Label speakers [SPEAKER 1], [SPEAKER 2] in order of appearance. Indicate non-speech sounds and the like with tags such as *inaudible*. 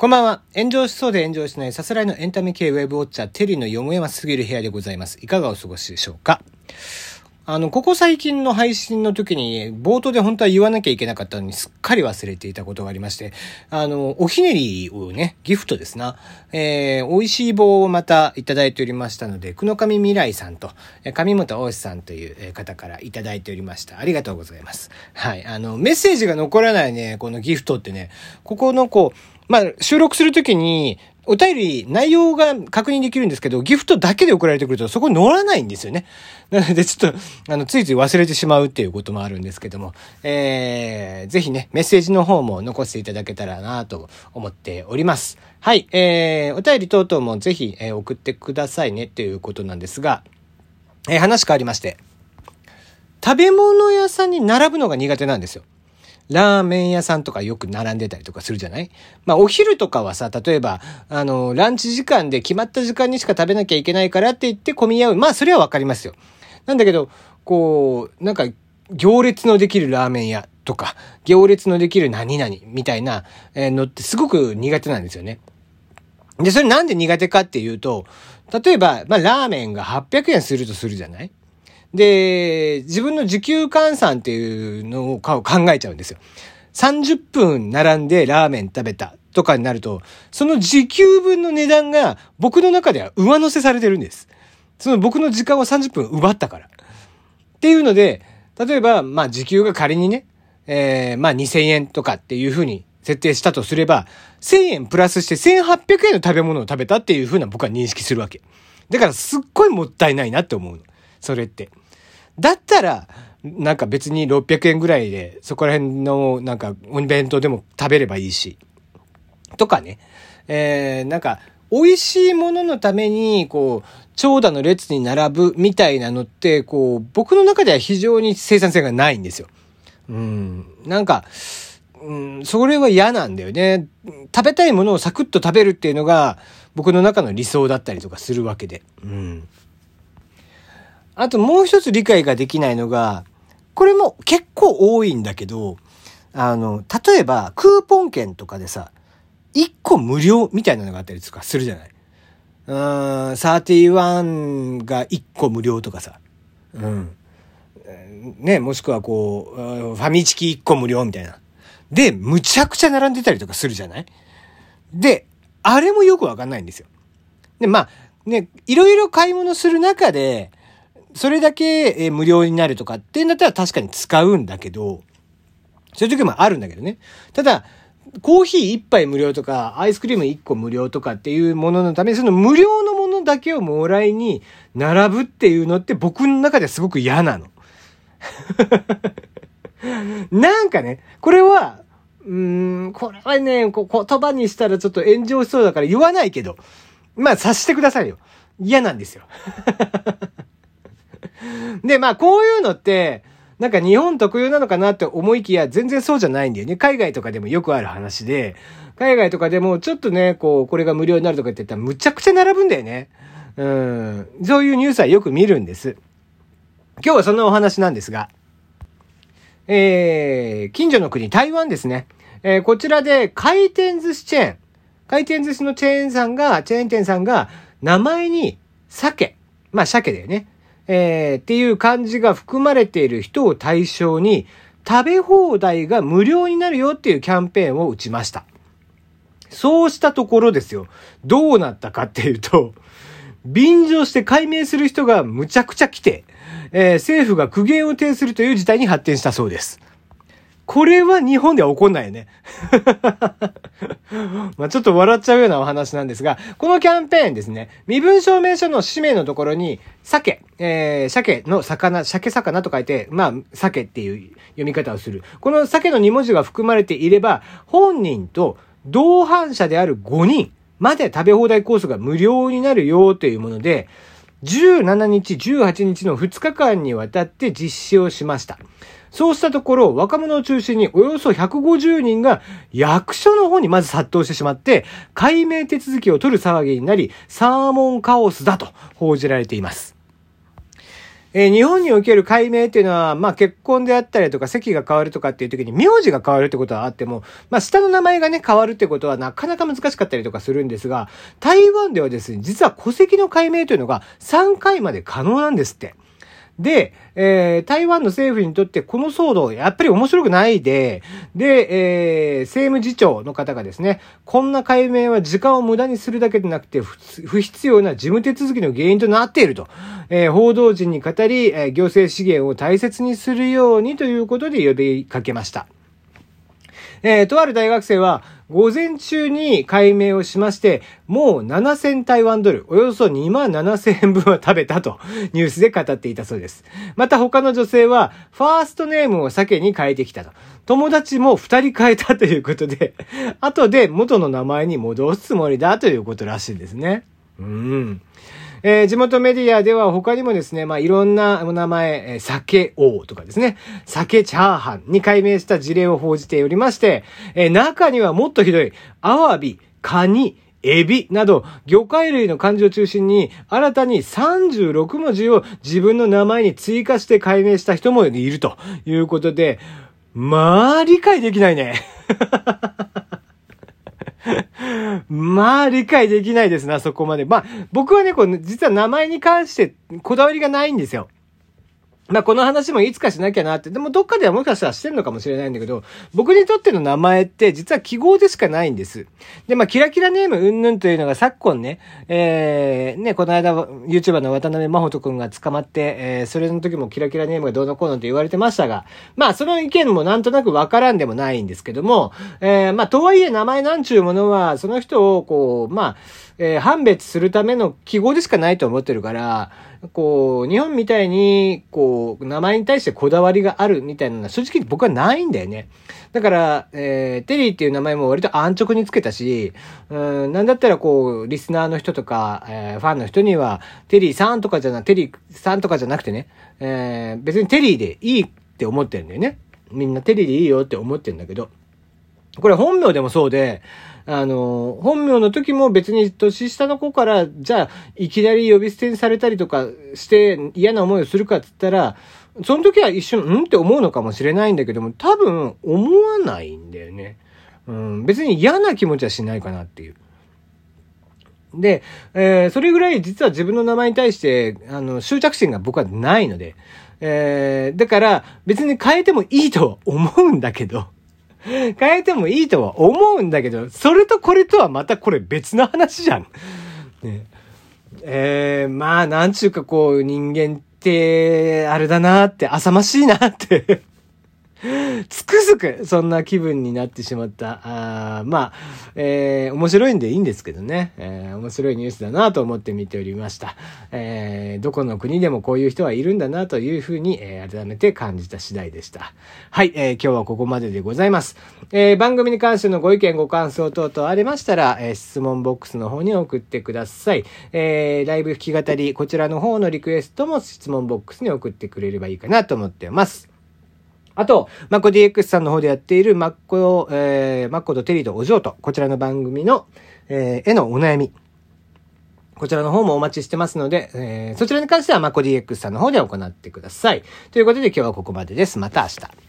[SPEAKER 1] こんばんは。炎上しそうで炎上しないさすらいのエンタメ系ウェブウォッチャーテリーのよもやますぎる部屋でございます。いかがお過ごしでしょうか？あの、ここ最近の配信の時に、冒頭で本当は言わなきゃいけなかったのに、すっかり忘れていたことがありまして、あの、おひねりをね、ギフトですな。えー、美味しい棒をまたいただいておりましたので、くのかみ未来さんと、上本大志さんという方からいただいておりました。ありがとうございます。はい。あの、メッセージが残らないね、このギフトってね、ここのこう、まあ、収録するときに、お便り、内容が確認できるんですけど、ギフトだけで送られてくると、そこに乗らないんですよね。なので、ちょっと、あの、ついつい忘れてしまうっていうこともあるんですけども、えー、ぜひね、メッセージの方も残していただけたらなと思っております。はい、えー、お便り等々もぜひ、えー送ってくださいねっていうことなんですが、えー話変わりまして、食べ物屋さんに並ぶのが苦手なんですよ。ラーメン屋さんとかよく並んでたりとかするじゃない？まあお昼とかはさ、例えば、あの、ランチ時間で決まった時間にしか食べなきゃいけないからって言って混み合う。まあそれはわかりますよ。なんだけど、こう、なんか、行列のできるラーメン屋とか、行列のできる何々みたいなのってすごく苦手なんですよね。で、それなんで苦手かっていうと、例えば、まあラーメンが800円するとするじゃない？で、自分の時給換算っていうのを考えちゃうんですよ。30分並んでラーメン食べたとかになると、その時給分の値段が僕の中では上乗せされてるんです。その僕の時間を30分奪ったから。っていうので、例えば、まあ時給が仮にね、えー、まあ2000円とかっていうふうに設定したとすれば、1000円プラスして1800円の食べ物を食べたっていうふうな僕は認識するわけ。だからすっごいもったいないなって思うの。それって。だったら、なんか別に600円ぐらいで、そこら辺のなんかお弁当でも食べればいいし。とかね。えー、なんか、美味しいもののために、こう、長蛇の列に並ぶみたいなのって、こう、僕の中では非常に生産性がないんですよ。うん。なんか、うん、それは嫌なんだよね。食べたいものをサクッと食べるっていうのが、僕の中の理想だったりとかするわけで。うん。あともう一つ理解ができないのが、これも結構多いんだけど、あの、例えばクーポン券とかでさ、1個無料みたいなのがあったりとかするじゃない？うーん、31が1個無料とかさ。うん。ね、もしくはこう、ファミチキ1個無料みたいな。で、むちゃくちゃ並んでたりとかするじゃない？で、あれもよくわかんないんですよ。で、まあ、ね、いろいろ買い物する中で、それだけえ無料になるとかってなったら確かに使うんだけど、そういう時もあるんだけどね。ただ、コーヒー一杯無料とか、アイスクリーム一個無料とかっていうもののために、その無料のものだけをもらいに並ぶっていうのって僕の中ではすごく嫌なの。*laughs* なんかね、これは、うーん、これはね、こ言葉にしたらちょっと炎上しそうだから言わないけど、まあ察してくださいよ。嫌なんですよ。*laughs* で、まあこういうのって、なんか日本特有なのかなって思いきや全然そうじゃないんだよね。海外とかでもよくある話で、海外とかでもちょっとね、こう、これが無料になるとかって言ったらむちゃくちゃ並ぶんだよね。うん。そういうニュースはよく見るんです。今日はそんなお話なんですが、えー、近所の国、台湾ですね。えーこちらで回転寿司チェーン、回転寿司のチェーンさんが、チェーン店さんが、名前に鮭、まあ鮭だよね。えーっていう漢字が含まれている人を対象に、食べ放題が無料になるよっていうキャンペーンを打ちました。そうしたところですよ。どうなったかっていうと、便乗して解明する人がむちゃくちゃ来て、えー政府が苦言を呈するという事態に発展したそうです。これは日本では起こんないよね。*laughs* まあちょっと笑っちゃうようなお話なんですが、このキャンペーンですね、身分証明書の氏名のところに、鮭、えー、鮭の魚、鮭魚と書いて、まあ、鮭っていう読み方をする。この鮭の2文字が含まれていれば、本人と同伴者である5人まで食べ放題コースが無料になるよというもので、17日、18日の2日間にわたって実施をしました。そうしたところ、若者を中心におよそ150人が役所の方にまず殺到してしまって、解明手続きを取る騒ぎになり、サーモンカオスだと報じられています。え、日本における解明っていうのは、まあ結婚であったりとか席が変わるとかっていう時に名字が変わるってことはあっても、まあ下の名前がね変わるってことはなかなか難しかったりとかするんですが、台湾ではですね、実は戸籍の解明というのが3回まで可能なんですって。で、えー、台湾の政府にとってこの騒動、やっぱり面白くないで、で、えー、政務次長の方がですね、こんな解明は時間を無駄にするだけでなくて、不必要な事務手続きの原因となっていると、えー、報道陣に語り、えー、行政資源を大切にするようにということで呼びかけました。えー、とある大学生は、午前中に解明をしまして、もう7000台湾ドル、およそ2万7000円分は食べたとニュースで語っていたそうです。また他の女性は、ファーストネームを鮭に変えてきたと。友達も2人変えたということで、後で元の名前に戻すつもりだということらしいんですね。うん。えー、地元メディアでは他にもですね、まあ、いろんなお名前、え、酒王とかですね、酒チャーハンに改名した事例を報じておりまして、えー、中にはもっとひどい、アワビ、カニ、エビなど、魚介類の漢字を中心に、新たに36文字を自分の名前に追加して改名した人もいるということで、まあ、理解できないね。*laughs* まあ、理解できないですな、そこまで。まあ、僕はね、こう、実は名前に関してこだわりがないんですよ。まあこの話もいつかしなきゃなって、でもどっかではもしかしたらしてんのかもしれないんだけど、僕にとっての名前って実は記号でしかないんです。で、まあキラキラネームうんぬんというのが昨今ね、えー、ね、この間 YouTuber の渡辺真帆くんが捕まって、えー、それの時もキラキラネームがどうのこうのって言われてましたが、まあその意見もなんとなくわからんでもないんですけども、えー、まあとはいえ名前なんちゅうものは、その人をこう、まあ、えー、判別するための記号でしかないと思ってるから、こう、日本みたいに、こう、名前に対してこだわりがあるみたいなのは正直僕はないんだよね。だから、えー、テリーっていう名前も割と安直につけたし、うん、なんだったらこう、リスナーの人とか、えー、ファンの人には、テリーさんとかじゃな、テリーさんとかじゃなくてね、えー、別にテリーでいいって思ってるんだよね。みんなテリーでいいよって思ってるんだけど、これ本名でもそうで、あの、本名の時も別に年下の子から、じゃあ、いきなり呼び捨てにされたりとかして嫌な思いをするかって言ったら、その時は一瞬、うんって思うのかもしれないんだけども、多分思わないんだよね。うん、別に嫌な気持ちはしないかなっていう。で、えー、それぐらい実は自分の名前に対して、あの、執着心が僕はないので、えー、だから別に変えてもいいとは思うんだけど、変えてもいいとは思うんだけど、それとこれとはまたこれ別の話じゃん。ね、えー、まあ、なんちゅうかこう、人間って、あれだなって、浅ましいなって *laughs* つくづくそんな気分になってしまった。あまあ、えー、面白いんでいいんですけどね、えー、面白いニュースだなと思って見ておりました。えー、どこの国でもこういう人はいるんだなというふうに、えー、改めて感じた次第でした。はい、えー、今日はここまででございます。えー、番組に関してのご意見ご感想等々ありましたら、えー、質問ボックスの方に送ってください。えー、ライブ弾き語り、こちらの方のリクエストも質問ボックスに送ってくれればいいかなと思ってます。あと、マッコ DX さんの方でやっているマッコ、えー、マッコとテリーとお嬢と、こちらの番組の、えー、絵のお悩み。こちらの方もお待ちしてますので、えー、そちらに関してはマッコ DX さんの方で行ってください。ということで今日はここまでです。また明日。